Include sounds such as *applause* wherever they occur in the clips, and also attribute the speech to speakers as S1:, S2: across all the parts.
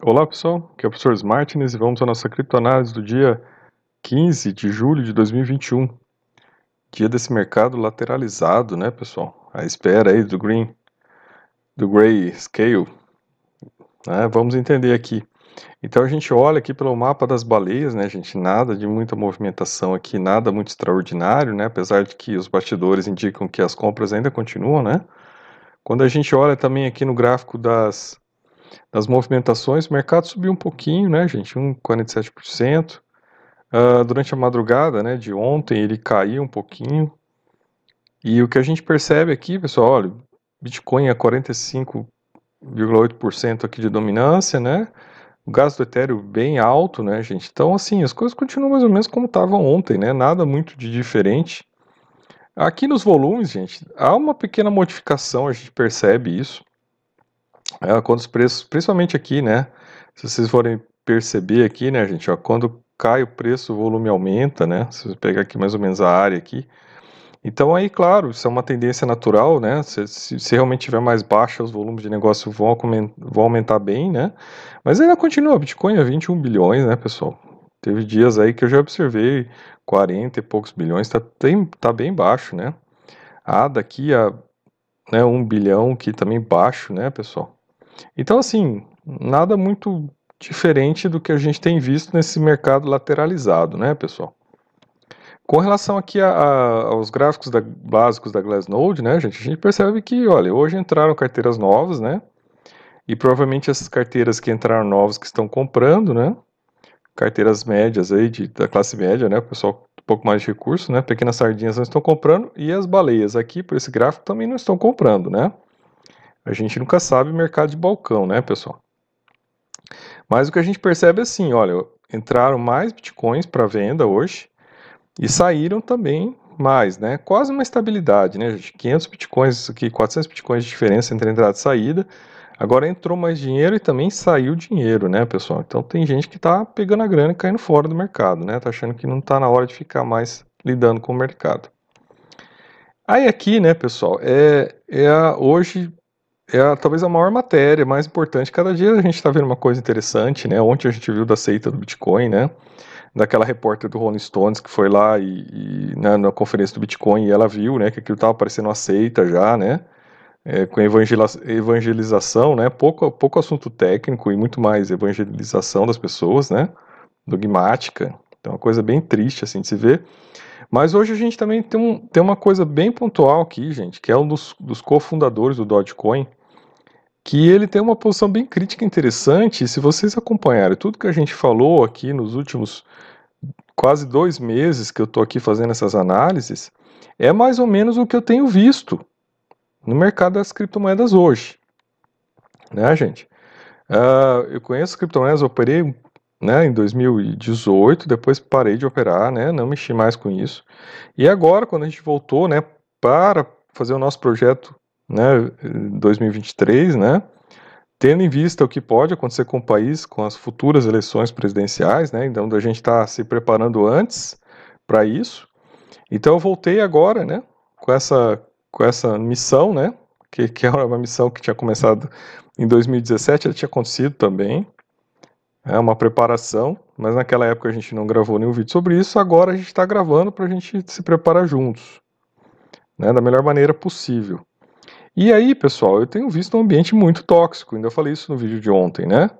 S1: Olá pessoal, aqui é o professor Smartness e vamos à nossa criptoanálise do dia 15 de julho de 2021. Dia desse mercado lateralizado, né pessoal? A espera aí do green, do gray scale. Né? Vamos entender aqui. Então a gente olha aqui pelo mapa das baleias, né gente? Nada de muita movimentação aqui, nada muito extraordinário, né? Apesar de que os bastidores indicam que as compras ainda continuam, né? Quando a gente olha também aqui no gráfico das das movimentações, o mercado subiu um pouquinho, né, gente, 1,47%. Uh, durante a madrugada, né, de ontem, ele caiu um pouquinho. E o que a gente percebe aqui, pessoal, olha, Bitcoin é 45,8% aqui de dominância, né? O gasto do Ethereum bem alto, né, gente? Então, assim, as coisas continuam mais ou menos como estavam ontem, né? Nada muito de diferente. Aqui nos volumes, gente, há uma pequena modificação, a gente percebe isso. É, quando os preços, principalmente aqui, né? Se vocês forem perceber aqui, né, gente, ó, quando cai o preço, o volume aumenta, né? Se você pegar aqui mais ou menos a área aqui. Então aí, claro, isso é uma tendência natural, né? Se, se, se realmente tiver mais baixa, os volumes de negócio vão, vão aumentar bem, né? Mas ainda continua, Bitcoin é 21 bilhões, né, pessoal? Teve dias aí que eu já observei 40 e poucos bilhões, tá, tem, tá bem baixo, né? Ah, daqui a né, 1 bilhão, que também baixo, né, pessoal? Então, assim, nada muito diferente do que a gente tem visto nesse mercado lateralizado, né, pessoal? Com relação aqui a, a, aos gráficos da, básicos da Glassnode, né, gente, a gente percebe que, olha, hoje entraram carteiras novas, né, e provavelmente essas carteiras que entraram novas que estão comprando, né, carteiras médias aí, de, da classe média, né, pessoal um pouco mais de recurso, né, pequenas sardinhas não estão comprando, e as baleias aqui, por esse gráfico, também não estão comprando, né, a gente nunca sabe o mercado de balcão, né, pessoal? Mas o que a gente percebe é assim, olha, entraram mais bitcoins para venda hoje e saíram também mais, né? Quase uma estabilidade, né, gente? 500 bitcoins aqui, 400 bitcoins de diferença entre entrada e saída. Agora entrou mais dinheiro e também saiu dinheiro, né, pessoal? Então tem gente que tá pegando a grana e caindo fora do mercado, né? Tá achando que não tá na hora de ficar mais lidando com o mercado. Aí aqui, né, pessoal, é, é a, hoje é a, talvez a maior matéria, mais importante. Cada dia a gente está vendo uma coisa interessante, né? Ontem a gente viu da seita do Bitcoin, né? Daquela repórter do Rolling Stones que foi lá e, e né, na conferência do Bitcoin e ela viu, né, que aquilo estava parecendo uma seita já, né? É, com evangelização, né? Pouco, pouco assunto técnico e muito mais evangelização das pessoas, né? Dogmática. Então, é uma coisa bem triste, assim, de se ver. Mas hoje a gente também tem, um, tem uma coisa bem pontual aqui, gente, que é um dos, dos cofundadores do Dogecoin, que ele tem uma posição bem crítica interessante. Se vocês acompanharem tudo que a gente falou aqui nos últimos quase dois meses que eu estou aqui fazendo essas análises, é mais ou menos o que eu tenho visto no mercado das criptomoedas hoje. Né, gente? Uh, eu conheço criptomoedas, operei né, em 2018, depois parei de operar, né, não mexi mais com isso. E agora, quando a gente voltou, né, para fazer o nosso projeto, né, 2023, né, tendo em vista o que pode acontecer com o país, com as futuras eleições presidenciais, né, então a gente está se preparando antes para isso. Então eu voltei agora, né, com essa com essa missão, né, que, que é uma missão que tinha começado em 2017, ela tinha acontecido também, é uma preparação, mas naquela época a gente não gravou nenhum vídeo sobre isso, agora a gente está gravando para a gente se preparar juntos, né, da melhor maneira possível. E aí, pessoal, eu tenho visto um ambiente muito tóxico, ainda falei isso no vídeo de ontem, né?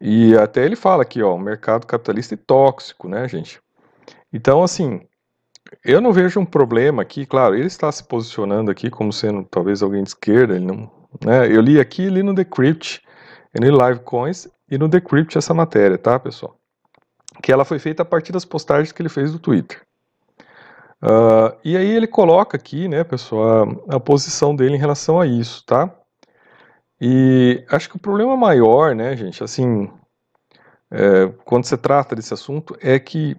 S1: E até ele fala aqui, ó, mercado capitalista e tóxico, né, gente? Então, assim, eu não vejo um problema aqui, claro, ele está se posicionando aqui como sendo talvez alguém de esquerda, ele não, né? Eu li aqui, li no Decrypt, no Live Coins e no Decrypt essa matéria, tá, pessoal? Que ela foi feita a partir das postagens que ele fez do Twitter. Uh, e aí ele coloca aqui, né, pessoal, a, a, posição dele em relação a isso, tá? E acho que o problema maior, né, gente, assim, é, quando se trata desse assunto, é que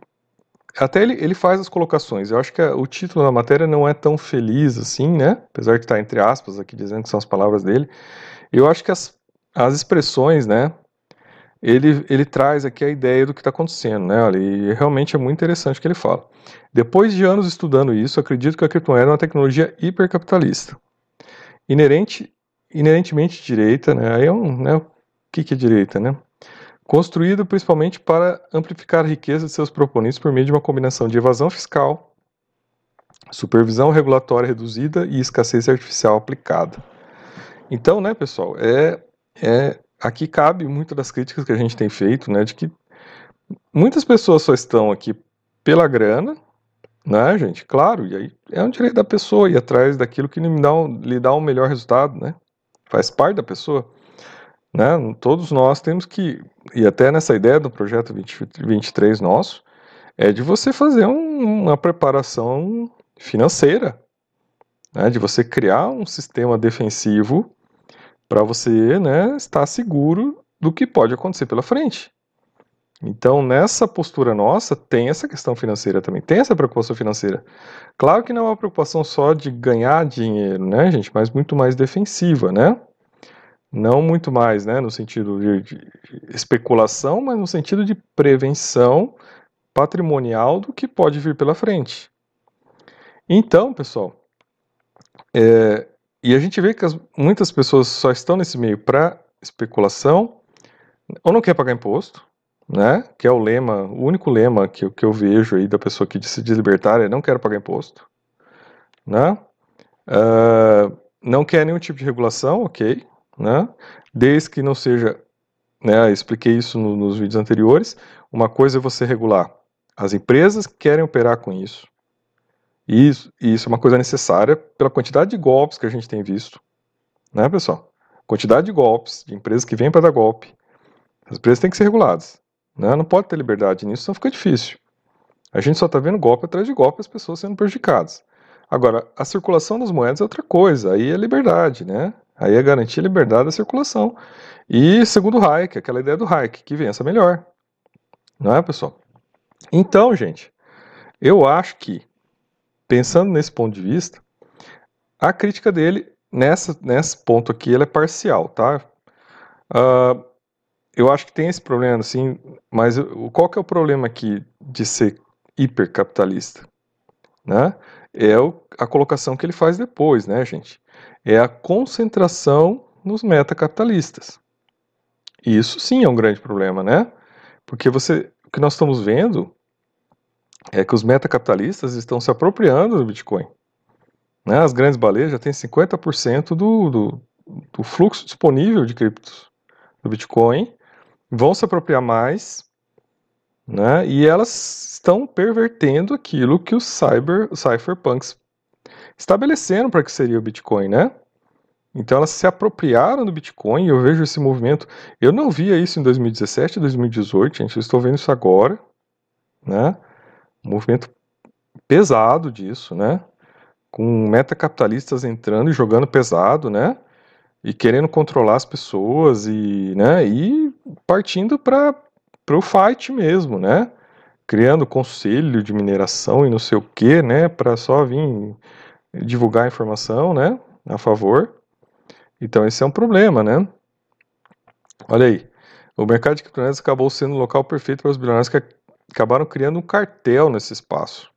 S1: até ele, ele faz as colocações. Eu acho que a, o título da matéria não é tão feliz assim, né? Apesar de estar entre aspas aqui dizendo que são as palavras dele. Eu acho que as, as expressões, né? Ele, ele traz aqui a ideia do que está acontecendo, né? Olha, e realmente é muito interessante o que ele fala. Depois de anos estudando isso, acredito que a criptomoeda é uma tecnologia hipercapitalista, inerente, inerentemente direita, né? Aí é um, né? que, que é direita, né? Construído principalmente para amplificar a riqueza de seus proponentes por meio de uma combinação de evasão fiscal, supervisão regulatória reduzida e escassez artificial aplicada. Então, né, pessoal, é, é aqui cabe muito das críticas que a gente tem feito, né, de que muitas pessoas só estão aqui pela grana, né, gente? Claro, e aí é um direito da pessoa ir atrás daquilo que lhe dá um, lhe dá um melhor resultado, né? Faz parte da pessoa. Né? Todos nós temos que, e até nessa ideia do projeto 2023 nosso, é de você fazer um, uma preparação financeira, né? de você criar um sistema defensivo para você né, estar seguro do que pode acontecer pela frente. Então, nessa postura nossa, tem essa questão financeira também, tem essa preocupação financeira. Claro que não é uma preocupação só de ganhar dinheiro, né, gente, mas muito mais defensiva, né? Não muito mais, né, no sentido de, de especulação, mas no sentido de prevenção patrimonial do que pode vir pela frente. Então, pessoal, é, e a gente vê que as, muitas pessoas só estão nesse meio para especulação, ou não quer pagar imposto, né? Que é o lema, o único lema que, que eu vejo aí da pessoa que se diz libertária é não quero pagar imposto, né? Uh, não quer nenhum tipo de regulação, ok, né? Desde que não seja, né? Expliquei isso no, nos vídeos anteriores. Uma coisa é você regular as empresas que querem operar com isso. E isso, e isso é uma coisa necessária pela quantidade de golpes que a gente tem visto, né, pessoal? Quantidade de golpes, de empresas que vêm para dar golpe. As empresas têm que ser reguladas. Né? Não pode ter liberdade nisso, senão fica difícil. A gente só está vendo golpe atrás de golpe as pessoas sendo prejudicadas. Agora, a circulação das moedas é outra coisa, aí é liberdade, né? Aí é garantir a liberdade da circulação. E segundo o Hayek, aquela ideia do Hayek, que vença melhor. Não é, pessoal? Então, gente, eu acho que, pensando nesse ponto de vista, a crítica dele, nessa, nesse ponto aqui, ela é parcial, tá? Uh, eu acho que tem esse problema, assim, mas qual que é o problema aqui de ser hipercapitalista? Né? É o, a colocação que ele faz depois, né, gente? É a concentração nos metacapitalistas. Isso sim é um grande problema, né? Porque você, o que nós estamos vendo é que os metacapitalistas estão se apropriando do Bitcoin. Né? As grandes baleias já têm 50% do, do, do fluxo disponível de criptos do Bitcoin vão se apropriar mais, né? E elas estão pervertendo aquilo que os cyber, cypherpunks estabeleceram para que seria o Bitcoin, né? Então elas se apropriaram do Bitcoin, eu vejo esse movimento. Eu não via isso em 2017, 2018, gente, eu estou vendo isso agora, né? Um movimento pesado disso, né? Com metacapitalistas entrando e jogando pesado, né? e querendo controlar as pessoas e, né, e partindo para o fight mesmo, né? Criando conselho de mineração e não sei o que, né? Para só vir divulgar informação, né? A favor. Então esse é um problema, né? Olha aí. O mercado de criptomoedas acabou sendo o local perfeito para os bilionários que acabaram criando um cartel nesse espaço.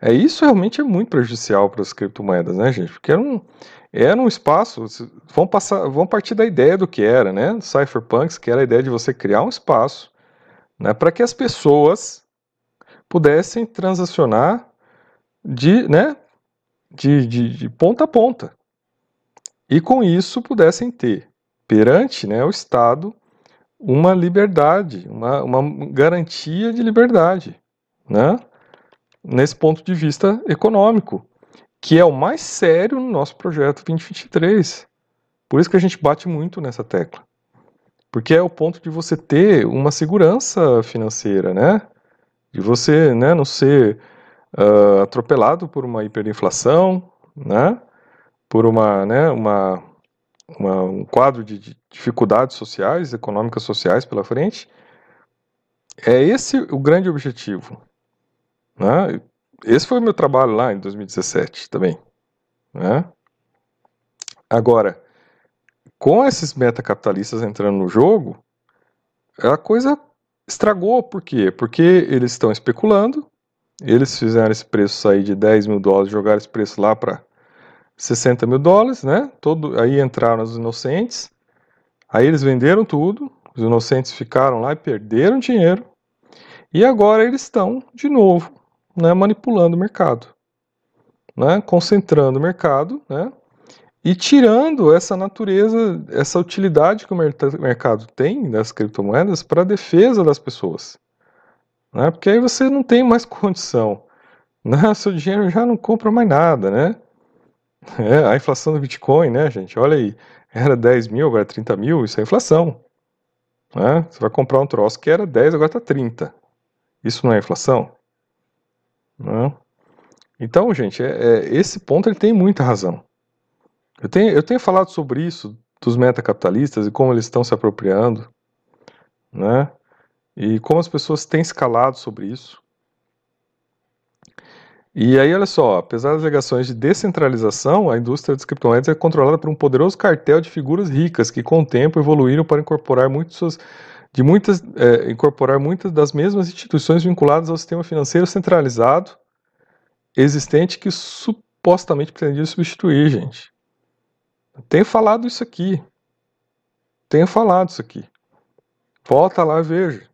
S1: É isso realmente é muito prejudicial para as criptomoedas, né, gente? Porque era um, era um espaço. Vão passar, vão partir da ideia do que era, né? Cypherpunks, que era a ideia de você criar um espaço, né, para que as pessoas pudessem transacionar de, né, de, de, de ponta a ponta e com isso pudessem ter perante, né, o Estado uma liberdade, uma, uma garantia de liberdade, né? nesse ponto de vista econômico, que é o mais sério no nosso projeto 2023. Por isso que a gente bate muito nessa tecla. Porque é o ponto de você ter uma segurança financeira, né? De você né, não ser uh, atropelado por uma hiperinflação, né? Por uma, né, uma, uma, um quadro de, de dificuldades sociais, econômicas sociais pela frente. É esse o grande objetivo. Né? Esse foi o meu trabalho lá em 2017 também. Né? Agora, com esses metacapitalistas entrando no jogo, a coisa estragou. Por quê? Porque eles estão especulando, eles fizeram esse preço sair de 10 mil dólares, jogaram esse preço lá para 60 mil dólares, né? Todo, aí entraram os inocentes, Aí eles venderam tudo, os inocentes ficaram lá e perderam dinheiro, e agora eles estão, de novo, né, manipulando o mercado, né, concentrando o mercado, né, e tirando essa natureza, essa utilidade que o mercado tem das criptomoedas para a defesa das pessoas. Né, porque aí você não tem mais *laughs* condição. Né, seu dinheiro já não compra mais nada, né? É, a inflação do Bitcoin, né, gente? Olha aí, era 10 mil, agora é 30 mil, isso é inflação. Né? Você vai comprar um troço que era 10, agora está 30. Isso não é inflação? Né? Então, gente, é, é, esse ponto ele tem muita razão. Eu tenho, eu tenho falado sobre isso, dos metacapitalistas e como eles estão se apropriando, né? E como as pessoas têm escalado sobre isso. E aí, olha só, apesar das alegações de descentralização, a indústria das criptomoedas é controlada por um poderoso cartel de figuras ricas que, com o tempo, evoluíram para incorporar muitos de muitas, é, incorporar muitas das mesmas instituições vinculadas ao sistema financeiro centralizado existente que supostamente pretendia substituir, gente. tenho falado isso aqui. Tenho falado isso aqui. Volta lá e veja.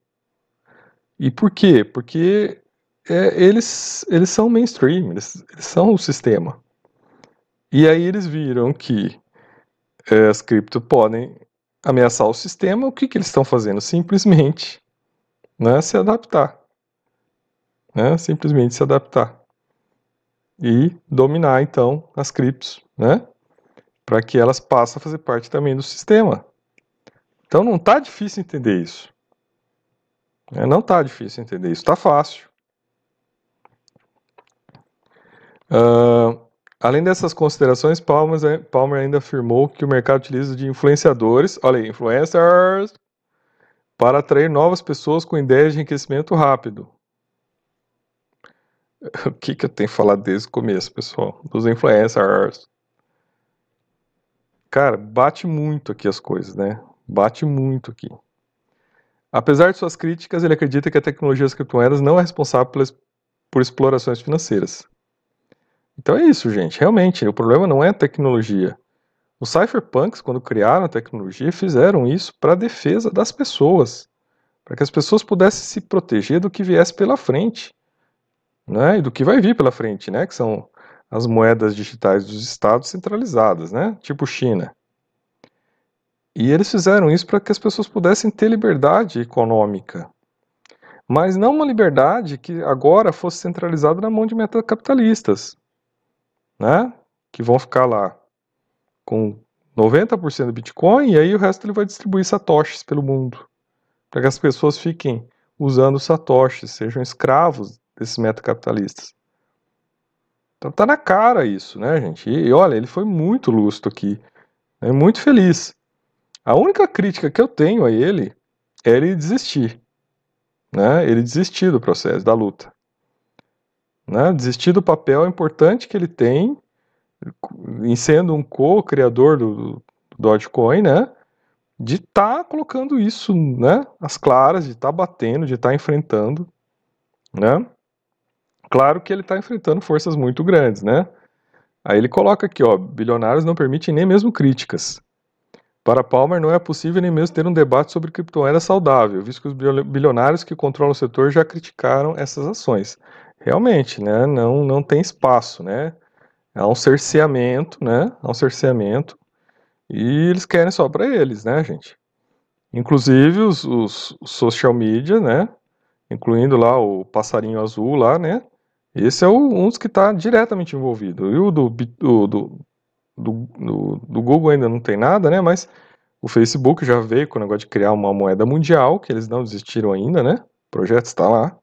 S1: E por quê? Porque é, eles, eles são mainstream, eles, eles, são o sistema. E aí eles viram que é, as cripto podem ameaçar o sistema, o que, que eles estão fazendo? Simplesmente né, se adaptar. Né, simplesmente se adaptar. E dominar, então, as criptos, né? Para que elas passem a fazer parte também do sistema. Então não está difícil entender isso. É, não está difícil entender isso, está fácil. Uh, Além dessas considerações, Palmer, Palmer ainda afirmou que o mercado utiliza de influenciadores, olha aí, influencers, para atrair novas pessoas com ideias de enriquecimento rápido. *laughs* O que, que eu tenho falado desde o começo, pessoal? Dos influencers. Cara, bate muito aqui as coisas, né? Bate muito aqui. Apesar de suas críticas, ele acredita que a tecnologia das criptomoedas não é responsável por explorações financeiras. Então é isso, gente. Realmente, o problema não é a tecnologia. Os cypherpunks, quando criaram a tecnologia, fizeram isso para a defesa das pessoas, para que as pessoas pudessem se proteger do que viesse pela frente, né? E do que vai vir pela frente, né? Que são as moedas digitais dos estados centralizadas, né? Tipo China. E eles fizeram isso para que as pessoas pudessem ter liberdade econômica, mas não uma liberdade que agora fosse centralizada na mão de metacapitalistas né? Que vão ficar lá com 90% do Bitcoin e aí o resto ele vai distribuir satoshis pelo mundo, para que as pessoas fiquem usando satoshis, sejam escravos desses metacapitalistas. Então tá na cara isso, né, gente? E, e olha, ele foi muito lustro aqui, é muito feliz. A única crítica que eu tenho a ele é ele desistir, né? Ele desistir do processo, da luta. Né? Desistir do papel importante que ele tem em sendo um co-criador do, do Dogecoin, né? De estar tá colocando isso, né? As claras, de estar tá batendo, de estar tá enfrentando, né? Claro que ele está enfrentando forças muito grandes, né? Aí ele coloca aqui, ó, bilionários não permitem nem mesmo críticas. Para Palmer, não é possível nem mesmo ter um debate sobre criptomoeda saudável, visto que os bilionários que controlam o setor já criticaram essas ações realmente, né, não, não tem espaço, né, é um cerceamento, né, é um cerceamento, e eles querem só para eles, né, gente. Inclusive os, os, social media, né, incluindo lá o passarinho azul lá, né, esse é o, um dos que está diretamente envolvido. E o do, do, do, do, do Google ainda não tem nada, né, mas o Facebook já veio com o negócio de criar uma moeda mundial, que eles não desistiram ainda, né, o projeto está lá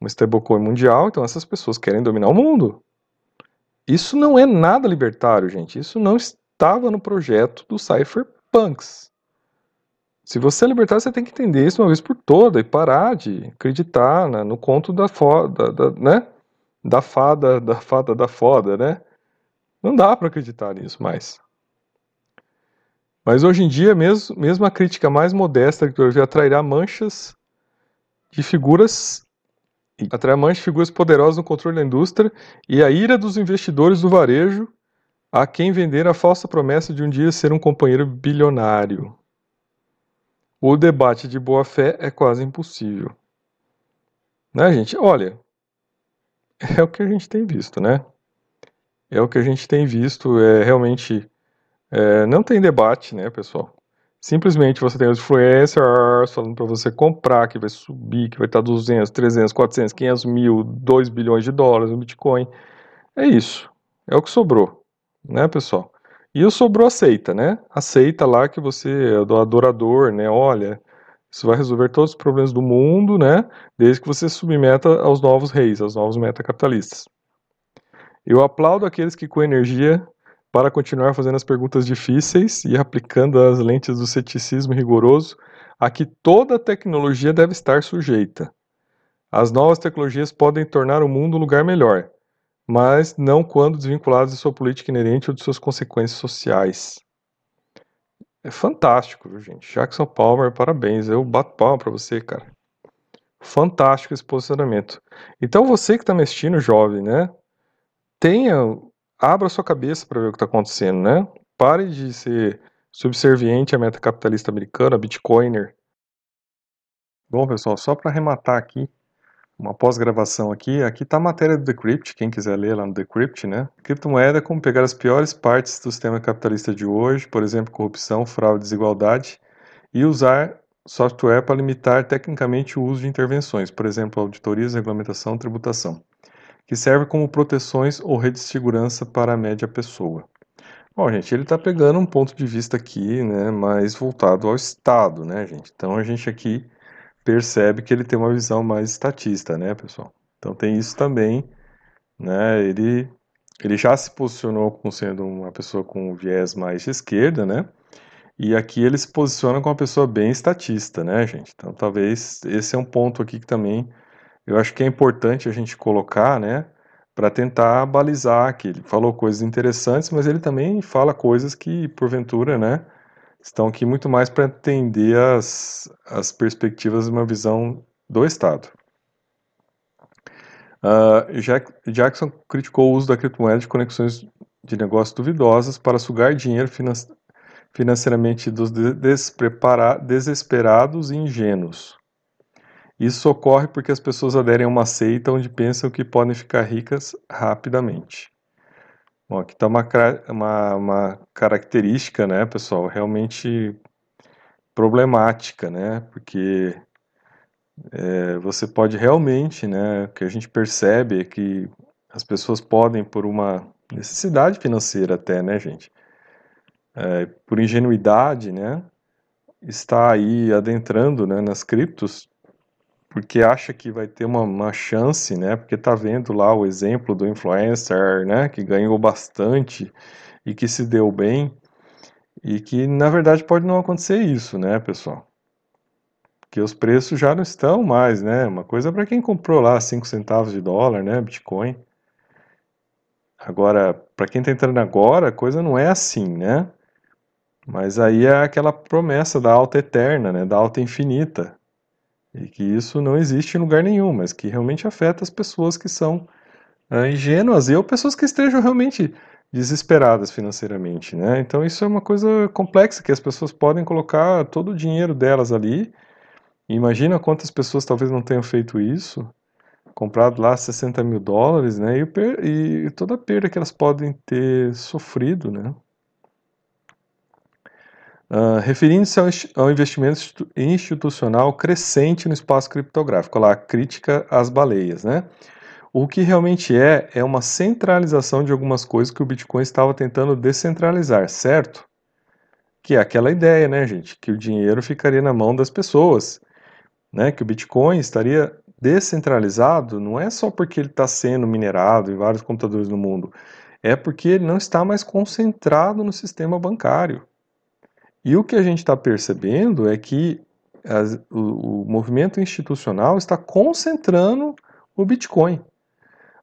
S1: uma stablecoin mundial, então essas pessoas querem dominar o mundo. Isso não é nada libertário, gente. Isso não estava no projeto do Cypherpunks. Se você é libertário, você tem que entender isso uma vez por toda e parar de acreditar né, no conto da foda, da, né? Da fada, da fada da foda, né? Não dá para acreditar nisso mais. Mas hoje em dia, mesmo, mesmo a crítica mais modesta que eu atrairá manchas de figuras atrai manchas figuras poderosas no controle da indústria e a ira dos investidores do varejo a quem vender a falsa promessa de um dia ser um companheiro bilionário. O debate de boa-fé é quase impossível. Né, gente? Olha, é o que a gente tem visto, né? É o que a gente tem visto, é realmente é, não tem debate, né, pessoal? Simplesmente você tem os influencers falando para você comprar, que vai subir, que vai estar 200, 300, 400, 500 mil, 2 bilhões de dólares no Bitcoin. É isso. É o que sobrou, né, pessoal? E o sobrou aceita, né? Aceita lá que você é do adorador, né? Olha, isso vai resolver todos os problemas do mundo, né? Desde que você submeta aos novos reis, aos novos metacapitalistas. Eu aplaudo aqueles que com energia para continuar fazendo as perguntas difíceis e aplicando as lentes do ceticismo rigoroso a que toda tecnologia deve estar sujeita. As novas tecnologias podem tornar o mundo um lugar melhor, mas não quando desvinculadas de sua política inerente ou de suas consequências sociais. É fantástico, gente? Jackson Palmer, parabéns. Eu bato palma para você, cara. Fantástico esse posicionamento. Então você que está me assistindo, jovem, né? Tenha abra sua cabeça para ver o que está acontecendo, né? Pare de ser subserviente à meta capitalista americana, bitcoiner. Bom, pessoal, só para arrematar aqui, uma pós-gravação aqui, aqui está a matéria do Decrypt, quem quiser ler lá no Decrypt, né? Criptomoeda como pegar as piores partes do sistema capitalista de hoje, por exemplo, corrupção, fraude, desigualdade, e usar software para limitar tecnicamente o uso de intervenções, por exemplo, auditorias, regulamentação, tributação que serve como proteções ou redes de segurança para a média pessoa. Bom, gente, ele está pegando um ponto de vista aqui, né, mais voltado ao Estado, né, gente? Então a gente aqui percebe que ele tem uma visão mais estatista, né, pessoal? Então tem isso também, né? Ele ele já se posicionou como sendo uma pessoa com viés mais de esquerda, né? E aqui ele se posiciona como uma pessoa bem estatista, né, gente? Então talvez esse é um ponto aqui que também eu acho que é importante a gente colocar, né, para tentar balizar que ele falou coisas interessantes, mas ele também fala coisas que, porventura, né, estão aqui muito mais para entender as, as perspectivas de uma visão do Estado. Uh, Jack, Jackson criticou o uso da criptomoeda de conexões de negócios duvidosas para sugar dinheiro finan financeiramente dos desesperados e ingênuos. Isso ocorre porque as pessoas aderem a uma seita onde pensam que podem ficar ricas rapidamente. Bom, aqui está uma, uma, uma, característica, né, pessoal, realmente problemática, né, porque é, você pode realmente, né, o que a gente percebe é que as pessoas podem, por uma necessidade financeira até, né, gente, é, por ingenuidade, né, está aí adentrando, né, nas criptos porque acha que vai ter uma, uma chance, né? Porque tá vendo lá o exemplo do influencer, né? Que ganhou bastante e que se deu bem e que na verdade pode não acontecer isso, né, pessoal? Porque os preços já não estão mais, né? Uma coisa para quem comprou lá 5 centavos de dólar, né, Bitcoin. Agora, para quem está entrando agora, a coisa não é assim, né? Mas aí é aquela promessa da alta eterna, né, da alta infinita. E que isso não existe em lugar nenhum, mas que realmente afeta as pessoas que são uh, ingênuas e ou pessoas que estejam realmente desesperadas financeiramente, né? Então isso é uma coisa complexa que as pessoas podem colocar todo o dinheiro delas ali. Imagina quantas pessoas talvez não tenham feito isso, comprado lá 60 mil dólares, né? E, e toda a perda que elas podem ter sofrido, né? Uh, Referindo-se ao, ao, investimento institucional crescente no espaço criptográfico, lá, a crítica às baleias, né? O que realmente é, é uma centralização de algumas coisas que o Bitcoin estava tentando descentralizar, certo? Que é aquela ideia, né, gente? Que o dinheiro ficaria na mão das pessoas, né? Que o Bitcoin estaria descentralizado, não é só porque ele está sendo minerado em vários computadores no mundo, é porque ele não está mais concentrado no sistema bancário. E o que a gente está percebendo é que as, o, o, movimento institucional está concentrando o Bitcoin.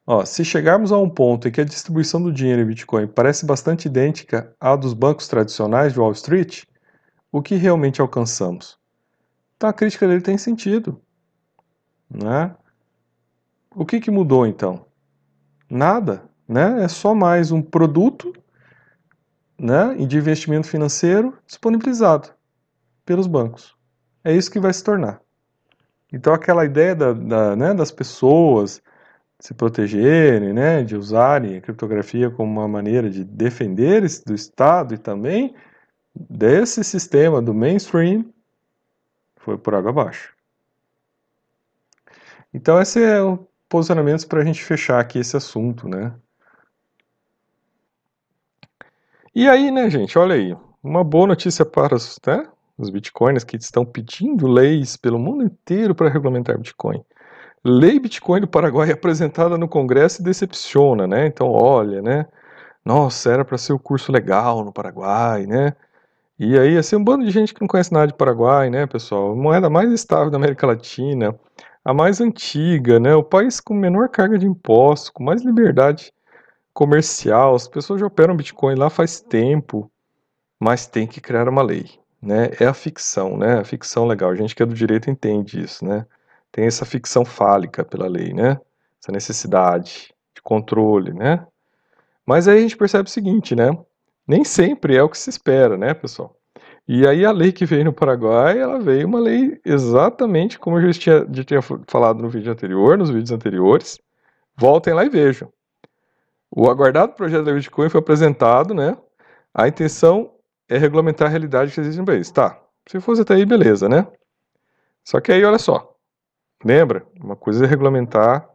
S1: Ó, se chegarmos a um ponto em que a distribuição do dinheiro em Bitcoin parece bastante idêntica à dos bancos tradicionais de Wall Street, o que realmente alcançamos? Então a crítica dele tem sentido. Né? O que, que mudou então? Nada. Né? É só mais um produto né, de investimento financeiro disponibilizado pelos bancos. É isso que vai se tornar. Então aquela ideia da, da, né, das pessoas se protegerem, né, de usarem a criptografia como uma maneira de defender do Estado e também desse sistema do mainstream foi por água abaixo. Então esse é o posicionamento para a gente fechar aqui esse assunto, né? E aí, né, gente, olha aí, uma boa notícia para os, né, os bitcoins que estão pedindo leis pelo mundo inteiro para regulamentar Bitcoin. Lei Bitcoin do Paraguai *laughs* apresentada no Congresso decepciona, né? Então, olha, né? Nossa, era para ser o um curso legal no Paraguai, né? E aí, assim, um bando de gente que não conhece nada de Paraguai, né, pessoal? Moeda mais estável da América Latina, a mais antiga, né? O país com menor carga de impostos, com mais liberdade comercial. As pessoas já operam Bitcoin lá faz tempo, mas tem que criar uma lei, né? É a ficção, né? A ficção legal. A gente que é do direito entende isso, né? Tem essa ficção fálica pela lei, né? Essa necessidade de controle, né? Mas aí a gente percebe o seguinte, né? Nem sempre é o que se espera, né, pessoal? E aí a lei que veio no Paraguai, ela veio uma lei exatamente como eu já tinha, já tinha falado no vídeo anterior, nos vídeos anteriores. Voltem lá e vejam. O aguardado projeto da Bitcoin foi apresentado, né? A intenção é regulamentar a realidade que existe no país. Tá, se fosse até aí, beleza, né? Só que aí, olha só. Lembra? Uma coisa é regulamentar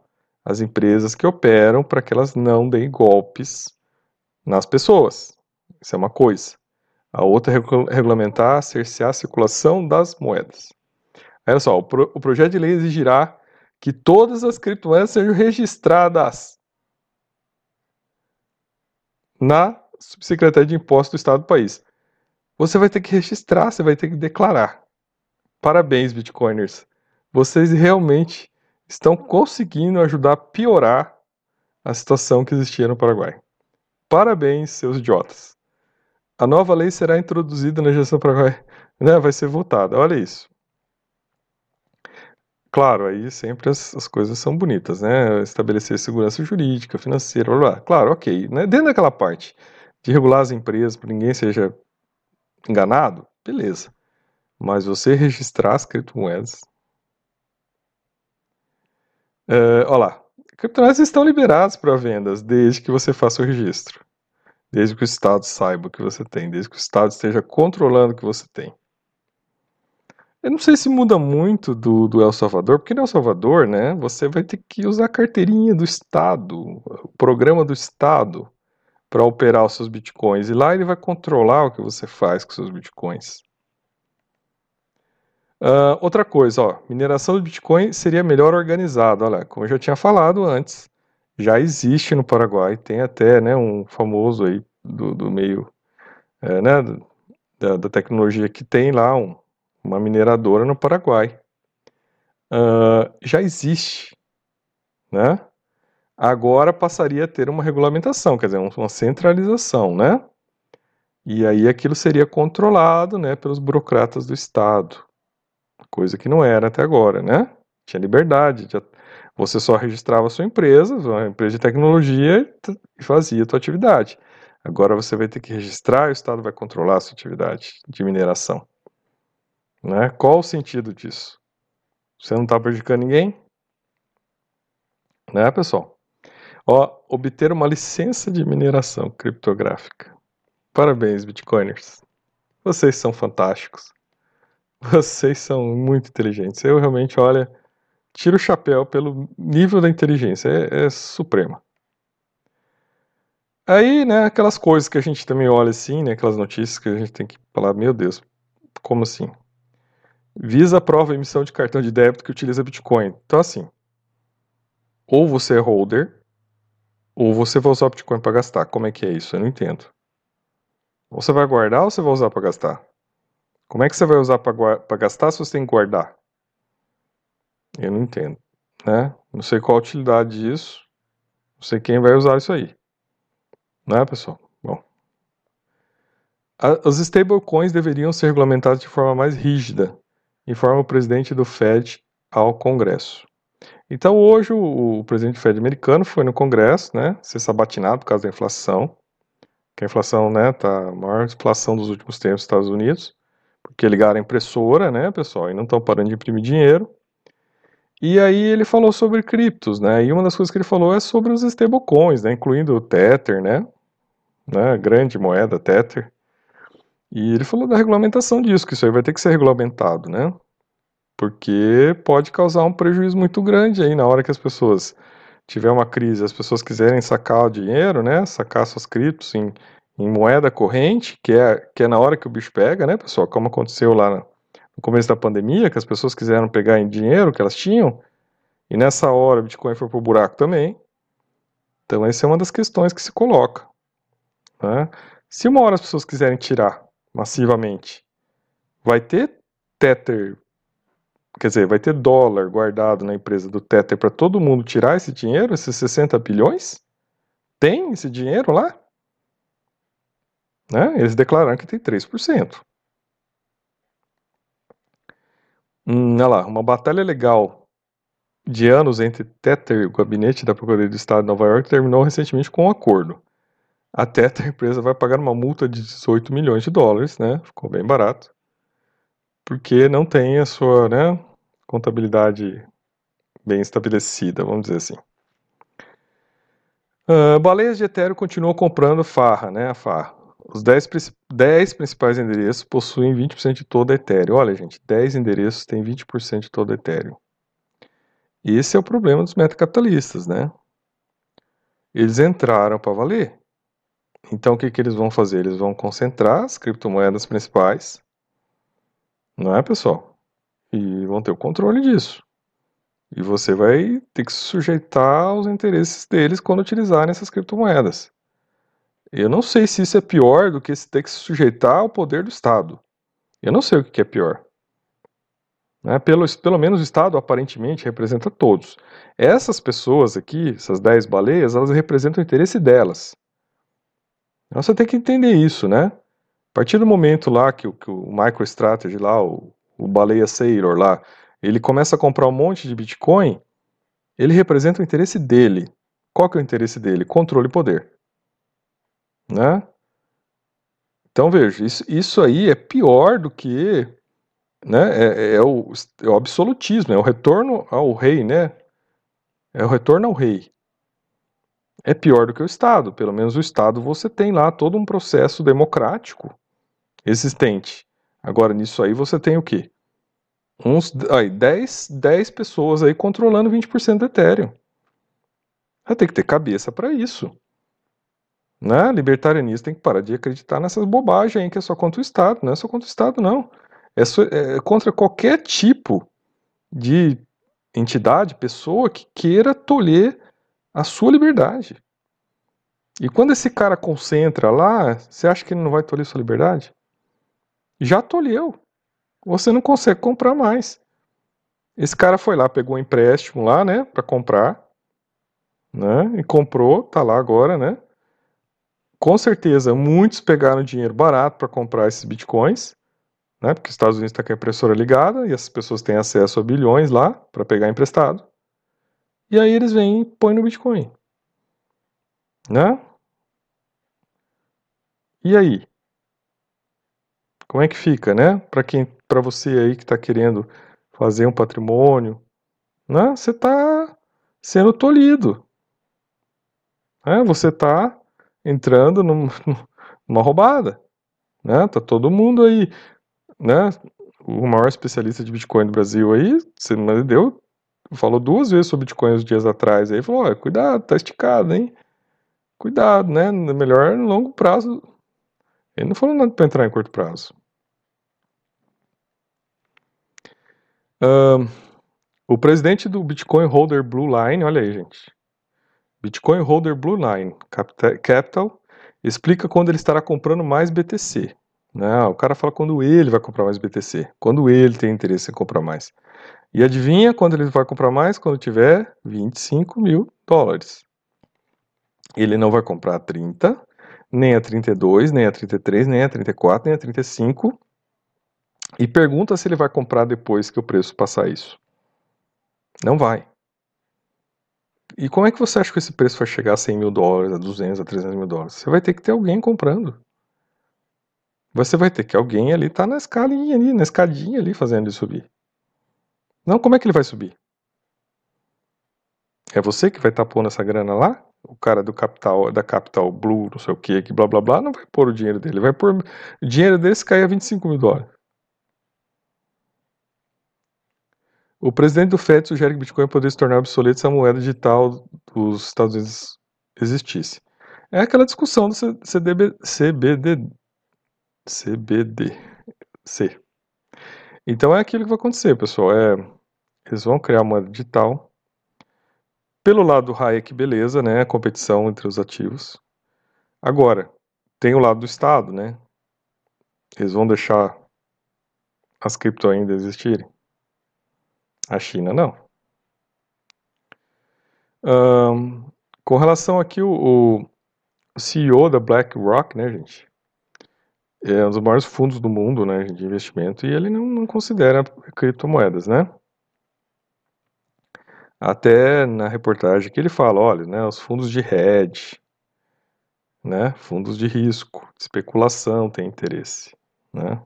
S1: as empresas que operam para que elas não deem golpes nas pessoas. Isso é uma coisa. A outra é regulamentar, cercear a circulação das moedas. Olha só, o, pro, o projeto de lei exigirá que todas as criptomoedas sejam registradas na Subsecretaria de Impostos do Estado do país. Você vai ter que registrar, você vai ter que declarar. Parabéns, Bitcoiners. Vocês realmente estão conseguindo ajudar a piorar a situação que existia no Paraguai. Parabéns, seus idiotas. A nova lei será introduzida na gestão paraguai, né, vai ser votada. Olha isso. Claro, aí sempre as, as, coisas são bonitas, né? Estabelecer segurança jurídica, financeira, blá, blá. claro, ok. Né? Dentro daquela parte de regular as empresas para ninguém seja enganado, beleza. Mas você registrar as criptomoedas. Uh, olha lá. Criptomoedas estão liberadas para vendas desde que você faça o registro. Desde que o Estado saiba o que você tem, desde que o Estado esteja controlando o que você tem. Eu não sei se muda muito do, do El Salvador, porque no El Salvador, né, você vai ter que usar a carteirinha do Estado, o programa do Estado, para operar os seus bitcoins. E lá ele vai controlar o que você faz com seus bitcoins. Uh, outra coisa, ó, mineração de Bitcoin seria melhor organizada. Olha, como eu já tinha falado antes, já existe no Paraguai, tem até né, um famoso aí do, do meio é, né, da, da, tecnologia que tem lá um, uma mineradora no Paraguai. Uh, já existe, né? Agora passaria a ter uma regulamentação, quer dizer, uma centralização, né? E aí aquilo seria controlado, né, pelos burocratas do Estado, coisa que não era até agora, né? Tinha liberdade, tinha, você só registrava a sua empresa, uma empresa de tecnologia, e fazia a sua atividade. Agora você vai ter que registrar o Estado vai controlar a sua atividade de mineração. Né? Qual o sentido disso? Você não está prejudicando ninguém? Né, pessoal? Ó, obter uma licença de mineração criptográfica. Parabéns, Bitcoiners. Vocês são fantásticos. Vocês são muito inteligentes. Eu realmente, olha, tiro o chapéu pelo nível da inteligência. É, é suprema. Aí, né, aquelas coisas que a gente também olha assim, né, aquelas notícias que a gente tem que falar, meu Deus, como assim? Visa aprova a emissão de cartão de débito que utiliza Bitcoin. Então, assim, ou você é holder, ou você vai usar o Bitcoin para gastar. Como é que é isso? Eu não entendo. Você vai guardar ou você vai usar para gastar? Como é que você vai usar para gastar se você tem que guardar? Eu não entendo, né? Não sei qual a utilidade disso. Não sei quem vai usar isso aí. Né, pessoal? Bom. As stablecoins deveriam ser regulamentadas de forma mais rígida, informa o presidente do Fed ao Congresso. Então, hoje, o, presidente do Fed americano foi no Congresso, né, ser sabatinado por causa da inflação, que a inflação, né, tá a maior inflação dos últimos tempos nos Estados Unidos, porque ligaram a impressora, né, pessoal, e não estão parando de imprimir dinheiro. E aí ele falou sobre criptos, né, e uma das coisas que ele falou é sobre os stablecoins, né, incluindo o Tether, né, né, grande moeda Tether. E ele falou da regulamentação disso, que isso aí vai ter que ser regulamentado, né, porque pode causar um prejuízo muito grande aí na hora que as pessoas tiver uma crise, as pessoas quiserem sacar o dinheiro, né, sacar suas criptos em, em moeda corrente, que é, que é na hora que o bicho pega, né, pessoal, como aconteceu lá no começo da pandemia, que as pessoas quiseram pegar em dinheiro que elas tinham, e nessa hora o Bitcoin foi pro buraco também. Então essa é uma das questões que se coloca. Né? Se uma hora as pessoas quiserem tirar massivamente, vai ter Tether quer dizer, vai ter dólar guardado na empresa do Tether para todo mundo tirar esse dinheiro, esses 60 bilhões? Tem esse dinheiro lá? Né? Eles declararam que tem 3%. Hum, olha lá, uma batalha legal de anos entre Tether e o gabinete da Procuradoria do Estado de Nova York terminou recentemente com um acordo. A a empresa, vai pagar uma multa de 18 milhões de dólares, né? Ficou bem barato porque não tem a sua né, contabilidade bem estabelecida, vamos dizer assim. Uh, baleias de Ethereum continuam comprando farra, né, a farra. Os 10, 10 principais endereços possuem 20% de toda a Ethereum. Olha, gente, 10 endereços têm 20% de toda a Ethereum. Esse é o problema dos metacapitalistas, né? Eles entraram para valer. Então, o que, que eles vão fazer? Eles vão concentrar as criptomoedas principais não é, pessoal? E vão ter o controle disso. E você vai ter que se sujeitar aos interesses deles quando utilizarem essas criptomoedas. Eu não sei se isso é pior do que ter que se sujeitar ao poder do Estado. Eu não sei o que é pior. Né? Pelo, pelo menos o Estado aparentemente representa todos. Essas pessoas aqui, essas 10 baleias, elas representam o interesse delas. Então você tem que entender isso, né? A partir do momento lá que, que o MicroStrategy lá, o, o Baleia Sailor lá, ele começa a comprar um monte de Bitcoin, ele representa o interesse dele. Qual que é o interesse dele? Controle e poder. Né? Então veja, isso, isso aí é pior do que né, é, é, o, é o absolutismo, é o retorno ao rei, né? É o retorno ao rei é pior do que o Estado. Pelo menos o Estado você tem lá todo um processo democrático existente. Agora, nisso aí você tem o quê? Uns aí, 10, 10 pessoas aí controlando 20% do Ethereum. Vai ter que ter cabeça para isso. Né? Libertarianista tem que parar de acreditar nessas bobagens aí que é só contra o Estado. Não é só contra o Estado, não. É, só, é contra qualquer tipo de entidade, pessoa que queira tolher a sua liberdade. E quando esse cara concentra lá, você acha que ele não vai tolher sua liberdade? Já tolheu. Você não consegue comprar mais. Esse cara foi lá, pegou um empréstimo lá, né, para comprar, né, e comprou, tá lá agora, né. Com certeza, muitos pegaram dinheiro barato para comprar esses bitcoins, né, porque os Estados Unidos está com a impressora ligada e essas pessoas têm acesso a bilhões lá para pegar emprestado. E aí eles vêm e põem no bitcoin, né? E aí? Como é que fica, né? Para quem, para você aí que está querendo fazer um patrimônio, né? Você está sendo tolhido, né? Você está entrando num, *laughs* numa roubada, né? Tá todo mundo aí, né? O maior especialista de Bitcoin do Brasil aí, você deu, falou duas vezes sobre Bitcoin os dias atrás aí, falou, olha, cuidado, tá esticado, hein? Cuidado, né? Melhor no longo prazo. Ele não falou nada para entrar em curto prazo. Uh, o presidente do Bitcoin Holder Blue Line, olha aí, gente. Bitcoin Holder Blue Line Capital explica quando ele estará comprando mais BTC. Não, o cara fala quando ele vai comprar mais BTC, quando ele tem interesse em comprar mais. E adivinha quando ele vai comprar mais? Quando tiver 25 mil dólares. Ele não vai comprar a 30, nem a 32, nem a 33, nem a 34, nem a 35 e pergunta se ele vai comprar depois que o preço passar isso. Não vai. e como é que você acha que esse preço vai chegar a 100 mil dólares, a 200, a 300 mil dólares? Você vai ter que ter alguém comprando. Você vai ter que alguém ali tá na escalinha ali, na escadinha ali fazendo ele subir. Não, como é que ele vai subir? É você que vai estar tá pondo essa grana lá? O cara do capital, da Capital Blue, não sei o que, que blá blá blá, não vai pôr o dinheiro dele. Vai pôr o dinheiro desse cair a 25 mil dólares. O presidente do FED sugere que Bitcoin poderia se tornar obsoleto se a moeda digital dos Estados Unidos existisse. É aquela discussão do CDB, CBD, CBDC. Então é aquilo que vai acontecer, pessoal. É, eles vão criar uma digital. Pelo lado do Hayek, beleza, né? A competição entre os ativos. Agora, tem o lado do Estado, né? Eles vão deixar as cripto ainda existirem? A China não. Um, com relação aqui o, o CEO da BlackRock, né, gente? É um dos maiores fundos do mundo, né, de investimento, e ele não, não considera criptomoedas, né? Até na reportagem que ele fala, olha, né, os fundos de hedge, né, fundos de risco, de especulação tem interesse, né?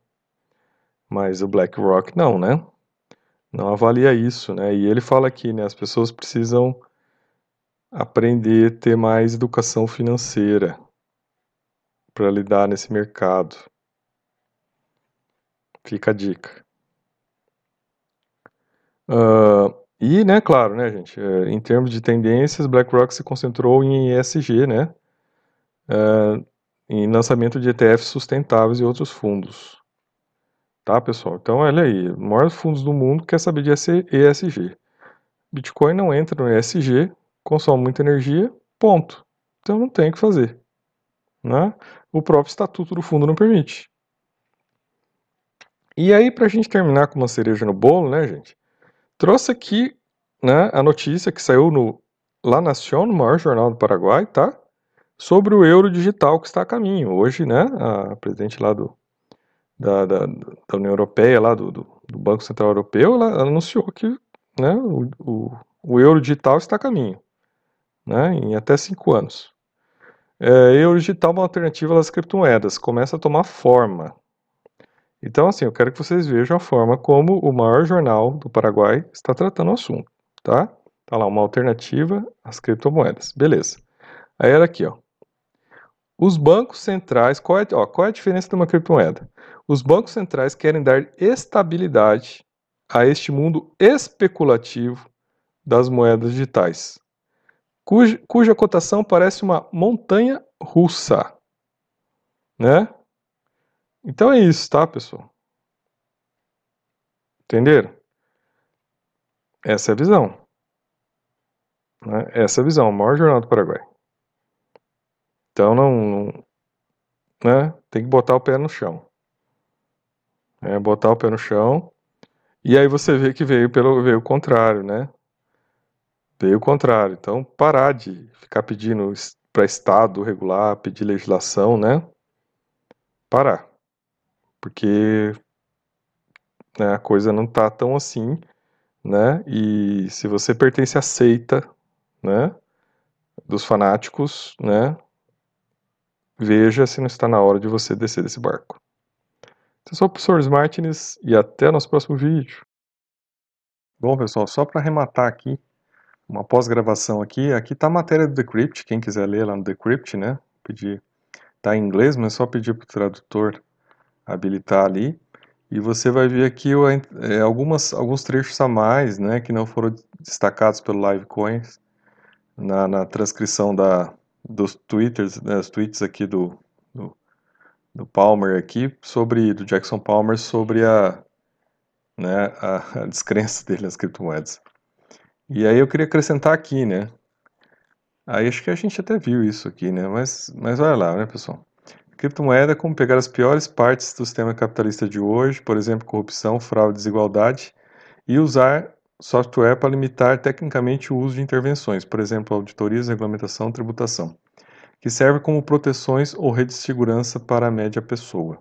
S1: Mas o BlackRock não, né? não avalia isso, né? E ele fala aqui, né, as pessoas precisam aprender a ter mais educação financeira para lidar nesse mercado. Fica a dica. Uh, e, né, claro, né, gente, uh, em termos de tendências, BlackRock se concentrou em ESG, né, uh, em lançamento de ETFs sustentáveis e outros fundos. Tá, pessoal? Então, olha aí, maiores fundos do mundo quer saber de ESG. Bitcoin não entra no ESG, consome muita energia, ponto. Então não tem o que fazer. Né? O próprio estatuto do fundo não permite. E aí, para a gente terminar com uma cereja no bolo, né, gente? Trouxe aqui né, a notícia que saiu no La Nación, no maior jornal do Paraguai, tá? Sobre o euro digital que está a caminho. Hoje, né, a presidente lá do, da, da, da União Europeia, lá do, do, do, Banco Central Europeu, ela anunciou que né, o, o, o, euro digital está a caminho, né, em até cinco anos. É, euro digital é uma alternativa às criptomoedas, começa a tomar forma. Então, assim, eu quero que vocês vejam a forma como o maior jornal do Paraguai está tratando o assunto, tá? Tá lá, uma alternativa às criptomoedas. Beleza. Aí era aqui, ó. Os bancos centrais, qual é, ó, qual é a diferença de uma criptomoeda? Os bancos centrais querem dar estabilidade a este mundo especulativo das moedas digitais, cuja, cuja cotação parece uma montanha russa. Né? Então é isso, tá, pessoal? Entenderam? Essa é a visão. Né? Essa é a visão, o maior jornal do Paraguai. Então não, né? Tem que botar o pé no chão. É, botar o pé no chão. E aí você vê que veio pelo veio o contrário, né? Veio o contrário. Então parar de ficar pedindo para Estado regular, pedir legislação, né? Parar. Porque né, a coisa não tá tão assim, né? E se você pertence à seita, né? Dos fanáticos, né? Veja se não está na hora de você descer desse barco. Então, eu sou o professor Martins e até nosso próximo vídeo. Bom, pessoal, só para arrematar aqui, uma pós-gravação aqui, aqui está a matéria do Decrypt, quem quiser ler lá no Decrypt, né? Pedir, tá em inglês, mas é só pedir para o tradutor habilitar ali. E você vai ver aqui é, algumas, alguns trechos a mais, né, que não foram destacados pelo Livecoins na, na transcrição da, dos twitters, né, tweets aqui do, do, do, Palmer aqui, sobre, do Jackson Palmer, sobre a, né, a, a descrença *laughs* dele nas criptomoedas. E aí eu queria acrescentar aqui, né, aí acho que a gente até viu isso aqui, né, mas, mas olha lá, né, pessoal. Criptomoeda é como pegar as piores partes do sistema capitalista de hoje, por exemplo, corrupção, fraude, desigualdade, e usar software para limitar tecnicamente o uso de intervenções, por exemplo, auditorias, regulamentação, tributação, que serve como proteções ou redes de segurança para a média pessoa.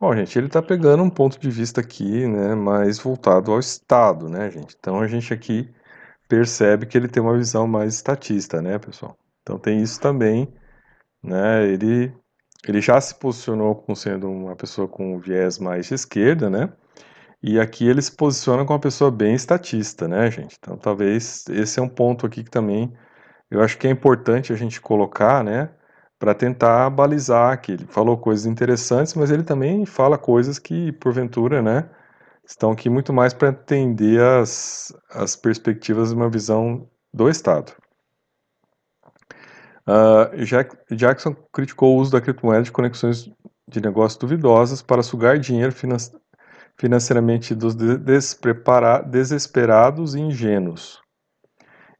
S1: Bom, gente, ele está pegando um ponto de vista aqui, né, mais voltado ao Estado, né, gente? Então a gente aqui percebe que ele tem uma visão mais estatista, né, pessoal? Então tem isso também, né? Ele ele já se posicionou como sendo uma pessoa com viés mais de esquerda, né? E aqui ele se posiciona como uma pessoa bem estatista, né, gente? Então talvez esse é um ponto aqui que também eu acho que é importante a gente colocar, né, para tentar balizar que ele falou coisas interessantes, mas ele também fala coisas que porventura, né, estão aqui muito mais para entender as, as perspectivas de uma visão do Estado. Uh, Jack, Jackson criticou o uso da criptomoeda de conexões de negócios duvidosas para sugar dinheiro finan financeiramente dos desesperados e ingênuos.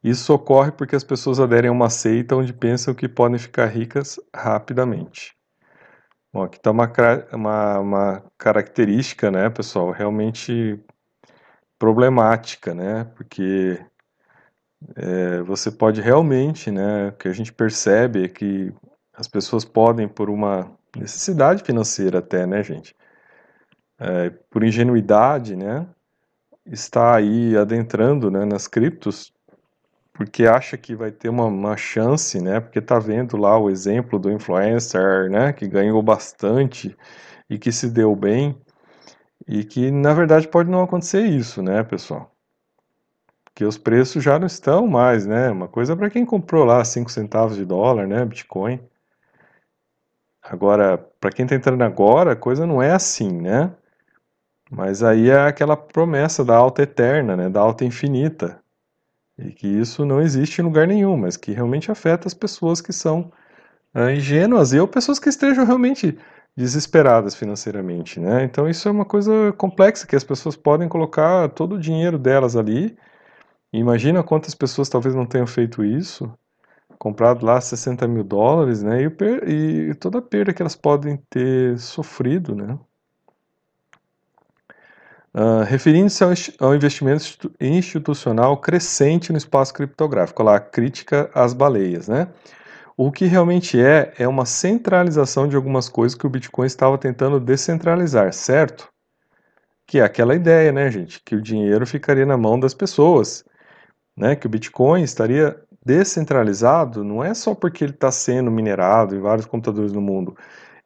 S1: Isso ocorre porque as pessoas aderem a uma seita onde pensam que podem ficar ricas rapidamente. Bom, aqui está uma, uma, uma, característica, né, pessoal, realmente problemática, né, porque é, você pode realmente, né, o que a gente percebe é que as pessoas podem, por uma necessidade financeira até, né, gente, é, por ingenuidade, né, está aí adentrando, né, nas criptos porque acha que vai ter uma, uma chance, né? Porque tá vendo lá o exemplo do influencer, né? Que ganhou bastante e que se deu bem e que na verdade pode não acontecer isso, né, pessoal? Que os preços já não estão mais, né? Uma coisa para quem comprou lá 5 centavos de dólar, né, Bitcoin. Agora, para quem está entrando agora, a coisa não é assim, né? Mas aí é aquela promessa da alta eterna, né, da alta infinita. E que isso não existe em lugar nenhum, mas que realmente afeta as pessoas que são uh, ingênuas e ou pessoas que estejam realmente desesperadas financeiramente, né? Então isso é uma coisa complexa que as pessoas podem colocar todo o dinheiro delas ali. imagina quantas pessoas talvez não tenham feito isso, comprado lá 60 mil dólares, né? E, e toda a perda que elas podem ter sofrido, né? Uh, Referindo-se ao, ao, investimento institucional crescente no espaço criptográfico, lá, a crítica às baleias, né? O que realmente é, é uma centralização de algumas coisas que o Bitcoin estava tentando descentralizar, certo? Que é aquela ideia, né, gente? Que o dinheiro ficaria na mão das pessoas, né? Que o Bitcoin estaria descentralizado, não é só porque ele está sendo minerado em vários computadores no mundo,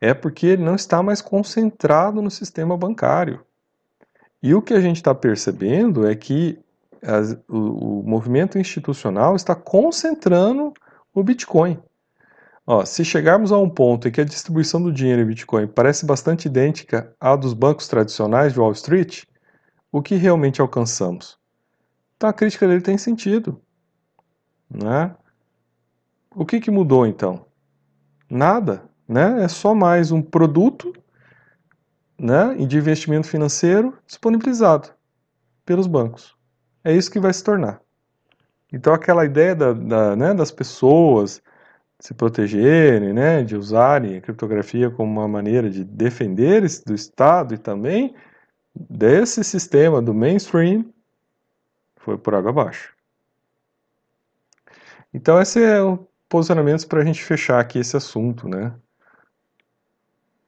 S1: é porque ele não está mais concentrado no sistema bancário. E o que a gente está percebendo é que as, o, o, movimento institucional está concentrando o Bitcoin. Ó, se chegarmos a um ponto em que a distribuição do dinheiro em Bitcoin parece bastante idêntica à dos bancos tradicionais de Wall Street, o que realmente alcançamos? Então a crítica dele tem sentido. Né? O que, que mudou então? Nada. Né? É só mais um produto né, de investimento financeiro disponibilizado pelos bancos. É isso que vai se tornar. Então aquela ideia da, da, né, das pessoas se protegerem, né, de usarem a criptografia como uma maneira de defender do Estado e também desse sistema do mainstream foi por água abaixo. Então esse é o posicionamento para a gente fechar aqui esse assunto, né?